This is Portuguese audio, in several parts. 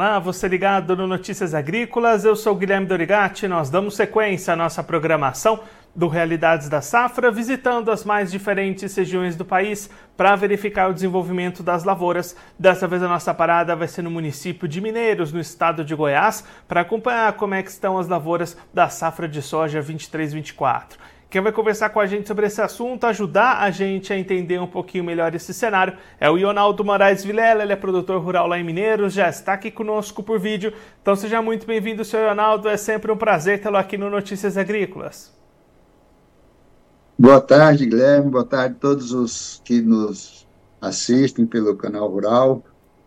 Olá, você ligado no Notícias Agrícolas, eu sou Guilherme Dorigati. Nós damos sequência à nossa programação do Realidades da Safra, visitando as mais diferentes regiões do país para verificar o desenvolvimento das lavouras. Dessa vez a nossa parada vai ser no município de Mineiros, no estado de Goiás, para acompanhar como é que estão as lavouras da safra de soja 23-24. Quem vai conversar com a gente sobre esse assunto, ajudar a gente a entender um pouquinho melhor esse cenário, é o Ionaldo Moraes Vilela, ele é produtor rural lá em Mineiros, já está aqui conosco por vídeo. Então seja muito bem-vindo, senhor Ionaldo, é sempre um prazer tê-lo aqui no Notícias Agrícolas. Boa tarde, Guilherme, boa tarde a todos os que nos assistem pelo canal Rural.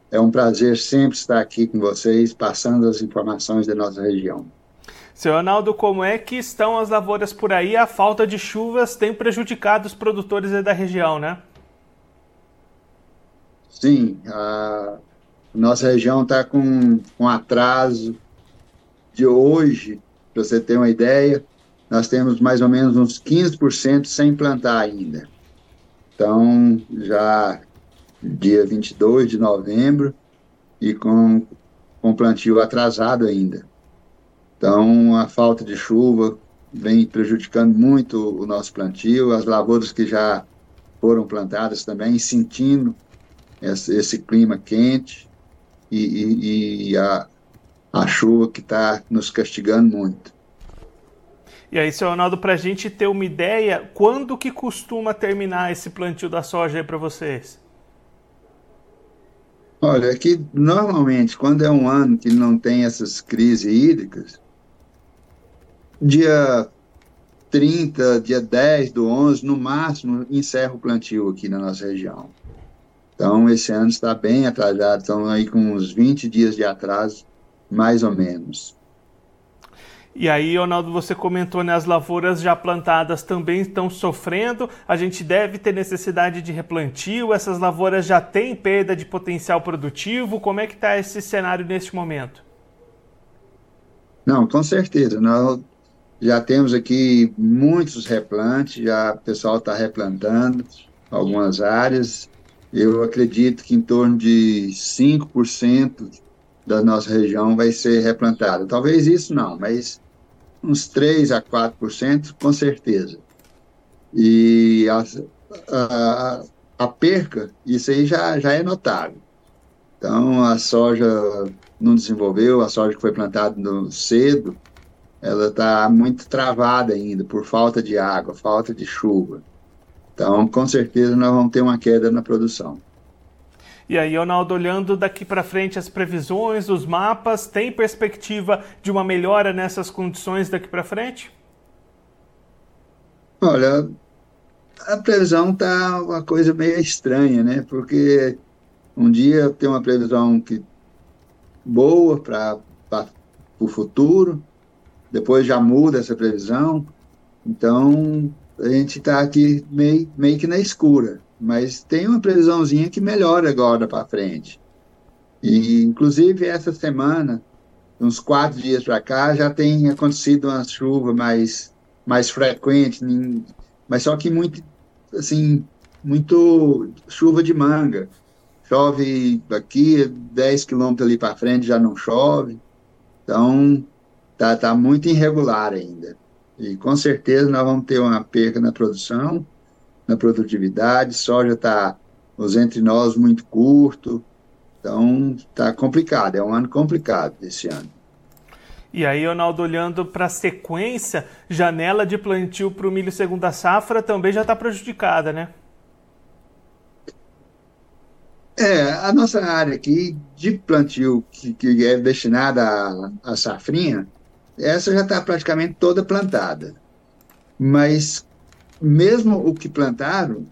É um prazer sempre estar aqui com vocês, passando as informações da nossa região. Seu Ronaldo, como é que estão as lavouras por aí? A falta de chuvas tem prejudicado os produtores da região, né? Sim, a nossa região está com, com atraso de hoje, para você ter uma ideia, nós temos mais ou menos uns 15% sem plantar ainda. Então, já dia 22 de novembro e com, com plantio atrasado ainda. Então, a falta de chuva vem prejudicando muito o nosso plantio, as lavouras que já foram plantadas também sentindo esse, esse clima quente e, e, e a, a chuva que está nos castigando muito. E aí, seu Ronaldo, para a gente ter uma ideia, quando que costuma terminar esse plantio da soja aí para vocês? Olha, aqui normalmente, quando é um ano que não tem essas crises hídricas, dia 30, dia 10 do 11, no máximo, encerra o plantio aqui na nossa região. Então, esse ano está bem atrasado, estão aí com uns 20 dias de atraso, mais ou menos. E aí, Ronaldo, você comentou, né, as lavouras já plantadas também estão sofrendo. A gente deve ter necessidade de replantio. Essas lavouras já têm perda de potencial produtivo. Como é que está esse cenário neste momento? Não, com certeza. Nós já temos aqui muitos replantes, já o pessoal está replantando algumas áreas. Eu acredito que em torno de 5% da nossa região vai ser replantada. Talvez isso não, mas uns 3 a 4% com certeza. E a, a, a, perca, isso aí já, já é notável. Então, a soja não desenvolveu, a soja que foi plantada no cedo, ela está muito travada ainda por falta de água, falta de chuva. Então, com certeza, nós vamos ter uma queda na produção. E aí, Ronaldo, olhando daqui para frente as previsões, os mapas, tem perspectiva de uma melhora nessas condições daqui para frente? Olha, a previsão está uma coisa meio estranha, né? Porque um dia tem uma previsão que boa para o futuro, depois já muda essa previsão. Então, a gente está aqui meio, meio que na escura, mas tem uma previsãozinha que melhora agora para frente. E, inclusive, essa semana, uns quatro dias para cá, já tem acontecido uma chuva mais, mais frequente, mas só que muito, assim, muito chuva de manga. Chove aqui, 10 quilômetros ali para frente já não chove. Então, tá, tá muito irregular ainda. E com certeza nós vamos ter uma perda na produção, na produtividade, soja está os entre nós muito curto, Então, está complicado, é um ano complicado esse ano. E aí, Ronaldo, olhando para a sequência, janela de plantio para o milho segunda safra também já está prejudicada, né? É, a nossa área aqui de plantio, que, que é destinada à, à safrinha, essa já está praticamente toda plantada. Mas, mesmo o que plantaram,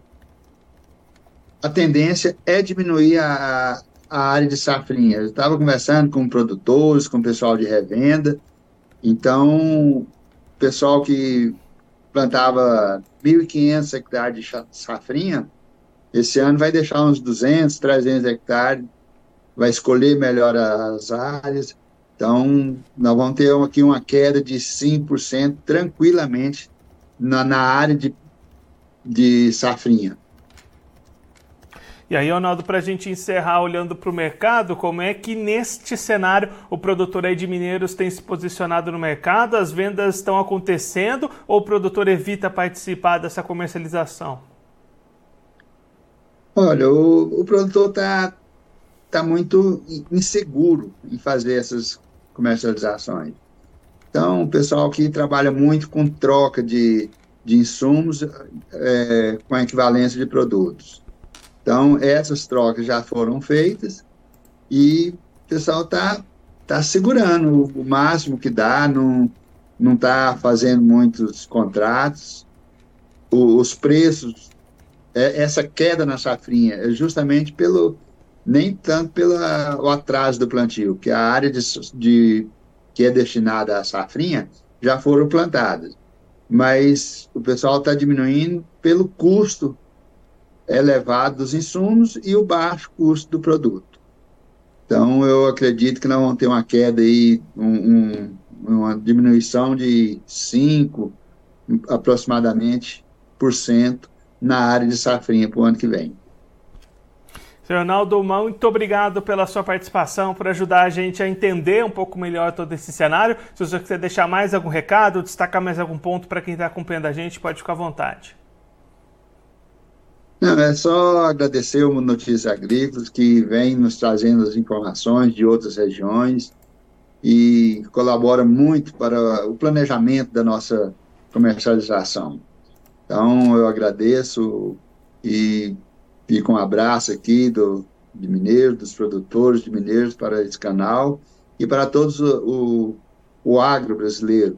a tendência é diminuir a, a área de safrinha. Eu estava conversando com produtores, com pessoal de revenda. Então, pessoal que plantava 1.500 hectares de safrinha, esse ano vai deixar uns 200, 300 hectares, vai escolher melhor as áreas. Então, nós vamos ter aqui uma queda de 5% tranquilamente na, na área de, de safrinha. E aí, Ronaldo, para a gente encerrar olhando para o mercado, como é que neste cenário o produtor aí de mineiros tem se posicionado no mercado? As vendas estão acontecendo ou o produtor evita participar dessa comercialização? Olha, o, o produtor está tá muito inseguro em fazer essas comercializações. Então, o pessoal que trabalha muito com troca de, de insumos é, com equivalência de produtos. Então, essas trocas já foram feitas e o pessoal está tá segurando o máximo que dá, não está fazendo muitos contratos. O, os preços, é, essa queda na safrinha é justamente pelo, nem tanto pelo atraso do plantio, que a área de, de, que é destinada à safrinha já foram plantadas. Mas o pessoal está diminuindo pelo custo elevado dos insumos e o baixo custo do produto. Então, eu acredito que nós vamos ter uma queda aí, um, um, uma diminuição de 5, aproximadamente, por cento na área de safrinha para o ano que vem. Leonardo, muito obrigado pela sua participação, por ajudar a gente a entender um pouco melhor todo esse cenário. Se você quiser deixar mais algum recado, destacar mais algum ponto para quem está acompanhando a gente, pode ficar à vontade. Não, é só agradecer o Notícias Agrícolas que vem nos trazendo as informações de outras regiões e colabora muito para o planejamento da nossa comercialização. Então, eu agradeço e fico um abraço aqui do, de Mineiros, dos produtores de Mineiros para esse canal e para todos o, o, o agro brasileiro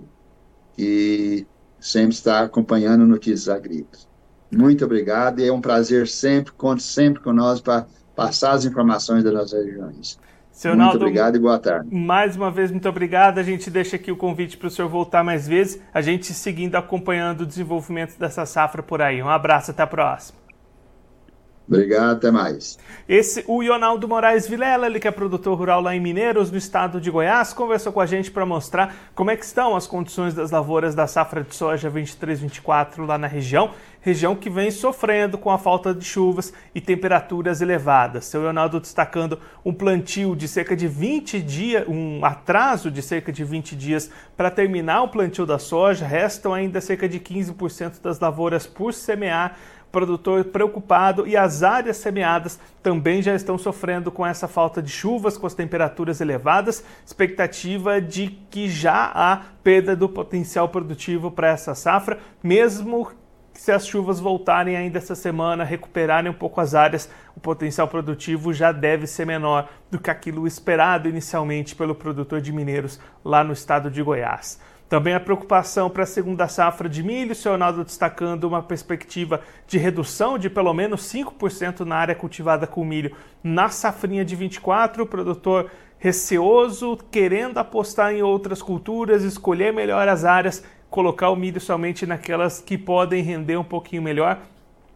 que sempre está acompanhando Notícias Agrícolas. Muito obrigado e é um prazer sempre, conte sempre com nós para passar as informações das nossas regiões. Seu muito Naldo, obrigado e boa tarde. Mais uma vez, muito obrigado. A gente deixa aqui o convite para o senhor voltar mais vezes, a gente seguindo acompanhando o desenvolvimento dessa safra por aí. Um abraço, até a próxima. Obrigado, até mais. Esse, o Ionaldo Moraes Vilela, ele que é produtor rural lá em Mineiros, no estado de Goiás, conversou com a gente para mostrar como é que estão as condições das lavouras da safra de soja 23-24 lá na região, região que vem sofrendo com a falta de chuvas e temperaturas elevadas. Seu Ionaldo destacando um plantio de cerca de 20 dias, um atraso de cerca de 20 dias para terminar o plantio da soja, restam ainda cerca de 15% das lavouras por semear produtor preocupado e as áreas semeadas também já estão sofrendo com essa falta de chuvas, com as temperaturas elevadas, expectativa de que já há perda do potencial produtivo para essa safra, mesmo se as chuvas voltarem ainda essa semana, recuperarem um pouco as áreas, o potencial produtivo já deve ser menor do que aquilo esperado inicialmente pelo produtor de mineiros lá no estado de Goiás. Também a preocupação para a segunda safra de milho, o Ronaldo destacando uma perspectiva de redução de pelo menos 5% na área cultivada com milho na safrinha de 24, o produtor receoso, querendo apostar em outras culturas, escolher melhor as áreas, colocar o milho somente naquelas que podem render um pouquinho melhor.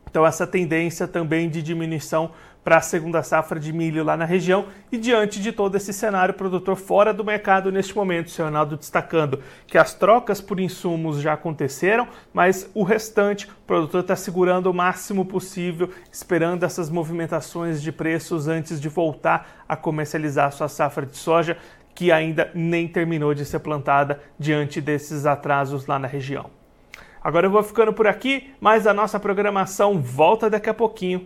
Então essa tendência também de diminuição para a segunda safra de milho lá na região. E diante de todo esse cenário, o produtor fora do mercado neste momento, o Ronaldo destacando que as trocas por insumos já aconteceram, mas o restante, o produtor está segurando o máximo possível, esperando essas movimentações de preços antes de voltar a comercializar a sua safra de soja, que ainda nem terminou de ser plantada diante desses atrasos lá na região. Agora eu vou ficando por aqui, mas a nossa programação volta daqui a pouquinho.